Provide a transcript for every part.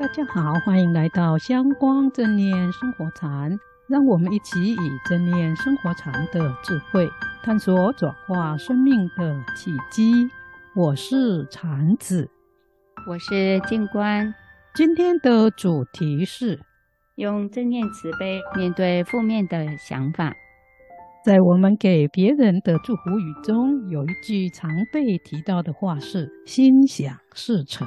大家好，欢迎来到香光正念生活禅，让我们一起以正念生活禅的智慧，探索转化生命的契机。我是禅子，我是静观。今天的主题是用正念慈悲面对负面的想法。在我们给别人的祝福语中，有一句常被提到的话是“心想事成”。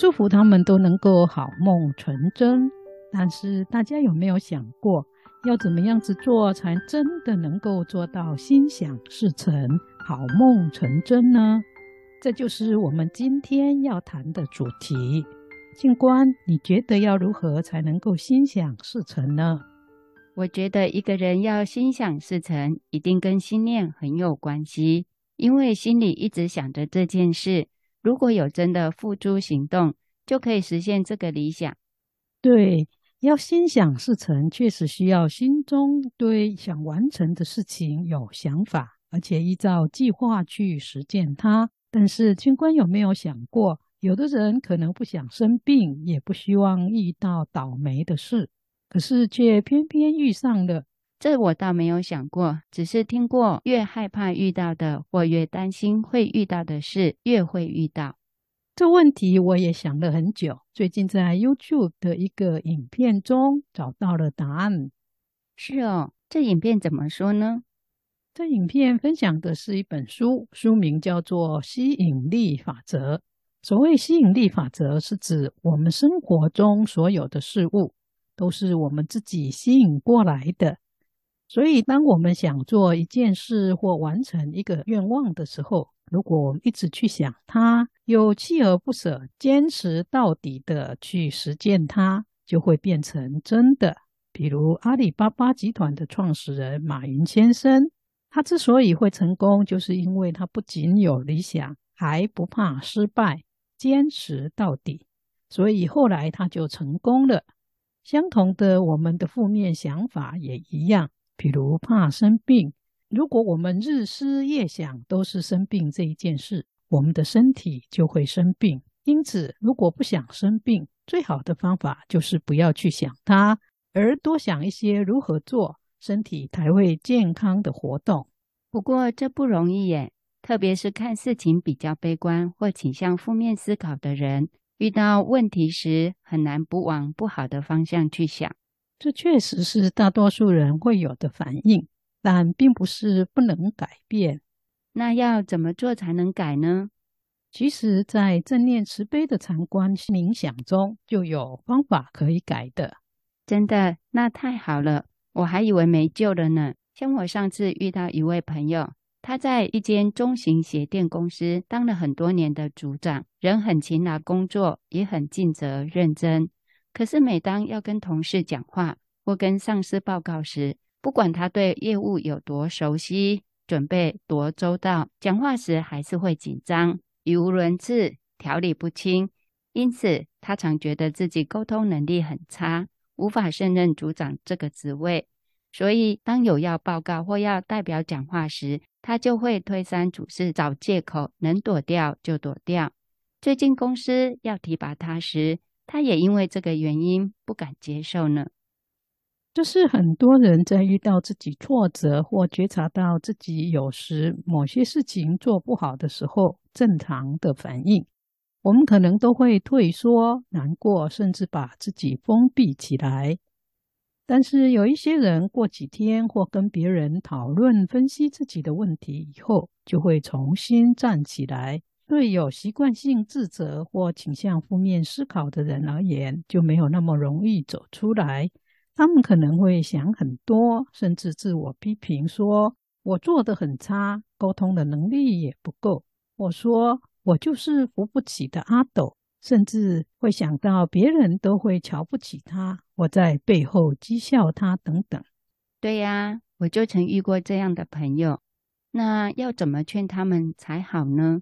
祝福他们都能够好梦成真，但是大家有没有想过，要怎么样子做才真的能够做到心想事成、好梦成真呢？这就是我们今天要谈的主题。静观，你觉得要如何才能够心想事成呢？我觉得一个人要心想事成，一定跟心念很有关系，因为心里一直想着这件事。如果有真的付诸行动，就可以实现这个理想。对，要心想事成，确实需要心中对想完成的事情有想法，而且依照计划去实践它。但是，军官有没有想过，有的人可能不想生病，也不希望遇到倒霉的事，可是却偏偏遇上了。这我倒没有想过，只是听过，越害怕遇到的，或越担心会遇到的事，越会遇到。这问题我也想了很久，最近在 YouTube 的一个影片中找到了答案。是哦，这影片怎么说呢？这影片分享的是一本书，书名叫做《吸引力法则》。所谓吸引力法则，是指我们生活中所有的事物，都是我们自己吸引过来的。所以，当我们想做一件事或完成一个愿望的时候，如果我们一直去想它，又锲而不舍、坚持到底的去实践它，就会变成真的。比如阿里巴巴集团的创始人马云先生，他之所以会成功，就是因为他不仅有理想，还不怕失败，坚持到底，所以后来他就成功了。相同的，我们的负面想法也一样。比如怕生病，如果我们日思夜想都是生病这一件事，我们的身体就会生病。因此，如果不想生病，最好的方法就是不要去想它，而多想一些如何做身体才会健康的活动。不过这不容易耶，特别是看事情比较悲观或倾向负面思考的人，遇到问题时很难不往不好的方向去想。这确实是大多数人会有的反应，但并不是不能改变。那要怎么做才能改呢？其实，在正念慈悲的禅观冥想中，就有方法可以改的。真的？那太好了，我还以为没救了呢。像我上次遇到一位朋友，他在一间中型鞋店公司当了很多年的组长，人很勤劳，工作也很尽责认真。可是，每当要跟同事讲话或跟上司报告时，不管他对业务有多熟悉，准备多周到，讲话时还是会紧张、语无伦次、条理不清。因此，他常觉得自己沟通能力很差，无法胜任组长这个职位。所以，当有要报告或要代表讲话时，他就会推三阻四，找借口，能躲掉就躲掉。最近公司要提拔他时，他也因为这个原因不敢接受呢。这是很多人在遇到自己挫折或觉察到自己有时某些事情做不好的时候，正常的反应。我们可能都会退缩、难过，甚至把自己封闭起来。但是有一些人过几天或跟别人讨论、分析自己的问题以后，就会重新站起来。对有习惯性自责或倾向负面思考的人而言，就没有那么容易走出来。他们可能会想很多，甚至自我批评，说我做的很差，沟通的能力也不够。我说我就是扶不起的阿斗，甚至会想到别人都会瞧不起他，我在背后讥笑他等等。对呀，我就曾遇过这样的朋友。那要怎么劝他们才好呢？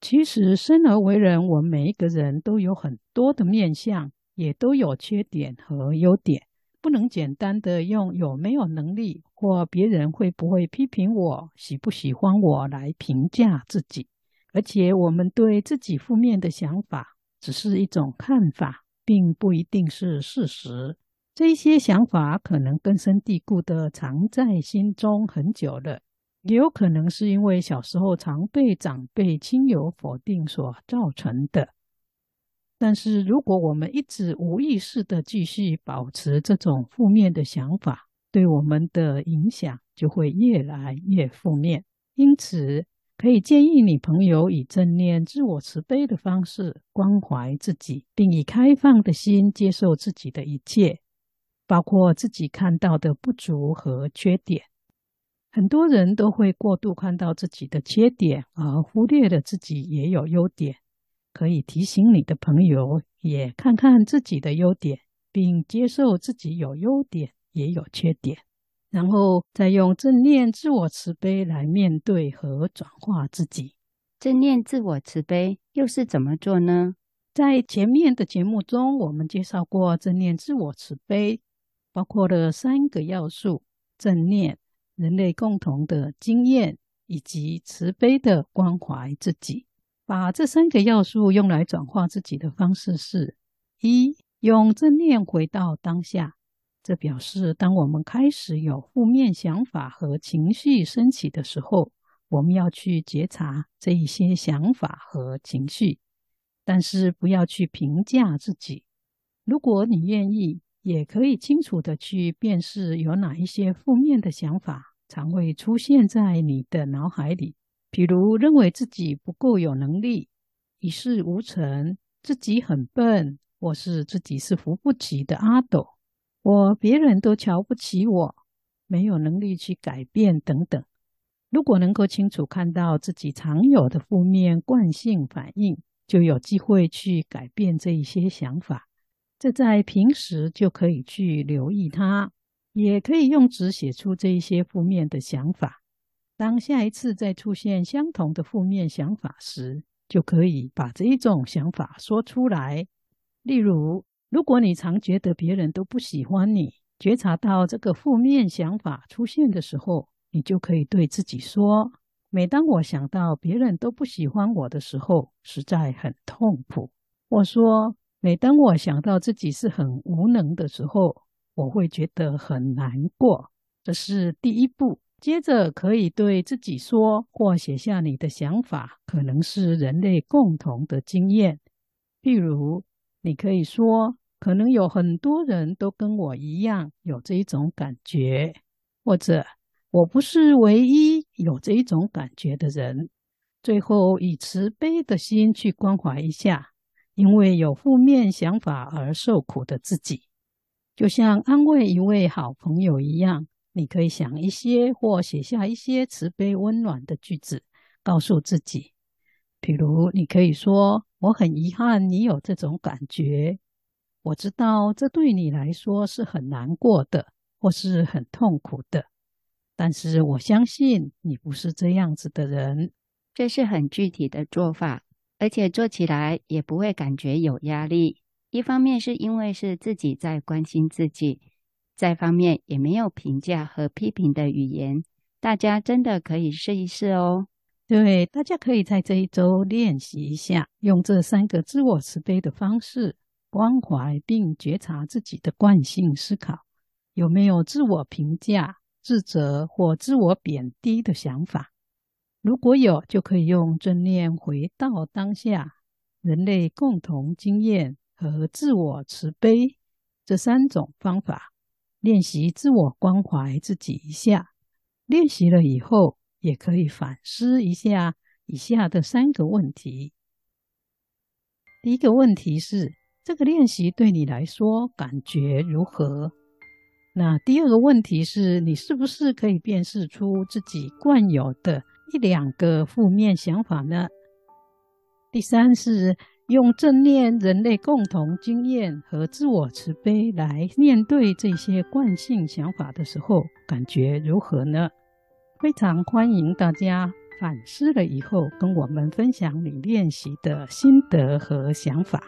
其实生而为人，我们每一个人都有很多的面相，也都有缺点和优点，不能简单的用有没有能力或别人会不会批评我、喜不喜欢我来评价自己。而且，我们对自己负面的想法只是一种看法，并不一定是事实。这些想法可能根深蒂固地藏在心中很久了，也有可能是因为小时候常被长辈、亲友否定所造成的。但是，如果我们一直无意识地继续保持这种负面的想法，对我们的影响就会越来越负面。因此，可以建议你朋友以正念、自我慈悲的方式关怀自己，并以开放的心接受自己的一切，包括自己看到的不足和缺点。很多人都会过度看到自己的缺点，而忽略了自己也有优点。可以提醒你的朋友，也看看自己的优点，并接受自己有优点也有缺点，然后再用正念自我慈悲来面对和转化自己。正念自我慈悲又是怎么做呢？在前面的节目中，我们介绍过正念自我慈悲，包括了三个要素：正念、人类共同的经验，以及慈悲的关怀自己。把这三个要素用来转化自己的方式是：一、用正念回到当下。这表示，当我们开始有负面想法和情绪升起的时候，我们要去觉察这一些想法和情绪，但是不要去评价自己。如果你愿意，也可以清楚的去辨识有哪一些负面的想法常会出现在你的脑海里。比如认为自己不够有能力、一事无成、自己很笨，或是自己是扶不起的阿斗，我别人都瞧不起我，没有能力去改变等等。如果能够清楚看到自己常有的负面惯性反应，就有机会去改变这一些想法。这在平时就可以去留意它，也可以用纸写出这一些负面的想法。当下一次再出现相同的负面想法时，就可以把这一种想法说出来。例如，如果你常觉得别人都不喜欢你，觉察到这个负面想法出现的时候，你就可以对自己说：“每当我想到别人都不喜欢我的时候，实在很痛苦。”或说：“每当我想到自己是很无能的时候，我会觉得很难过。”这是第一步。接着可以对自己说，或写下你的想法，可能是人类共同的经验。譬如，你可以说，可能有很多人都跟我一样有这一种感觉，或者我不是唯一有这一种感觉的人。最后，以慈悲的心去关怀一下，因为有负面想法而受苦的自己，就像安慰一位好朋友一样。你可以想一些或写下一些慈悲温暖的句子，告诉自己。比如，你可以说：“我很遗憾你有这种感觉，我知道这对你来说是很难过的，或是很痛苦的。但是我相信你不是这样子的人。”这是很具体的做法，而且做起来也不会感觉有压力。一方面是因为是自己在关心自己。再方面也没有评价和批评的语言，大家真的可以试一试哦。对，大家可以在这一周练习一下，用这三个自我慈悲的方式关怀并觉察自己的惯性思考，有没有自我评价、自责或自我贬低的想法？如果有，就可以用正念回到当下、人类共同经验和自我慈悲这三种方法。练习自我关怀自己一下，练习了以后，也可以反思一下以下的三个问题。第一个问题是：这个练习对你来说感觉如何？那第二个问题是：你是不是可以辨识出自己惯有的一两个负面想法呢？第三是，用正念、人类共同经验和自我慈悲来面对这些惯性想法的时候，感觉如何呢？非常欢迎大家反思了以后跟我们分享你练习的心得和想法。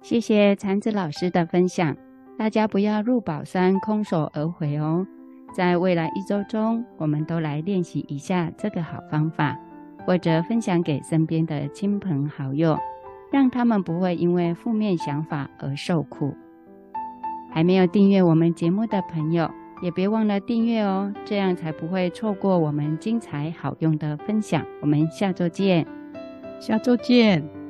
谢谢禅子老师的分享，大家不要入宝山空手而回哦。在未来一周中，我们都来练习一下这个好方法，或者分享给身边的亲朋好友。让他们不会因为负面想法而受苦。还没有订阅我们节目的朋友，也别忘了订阅哦，这样才不会错过我们精彩好用的分享。我们下周见，下周见。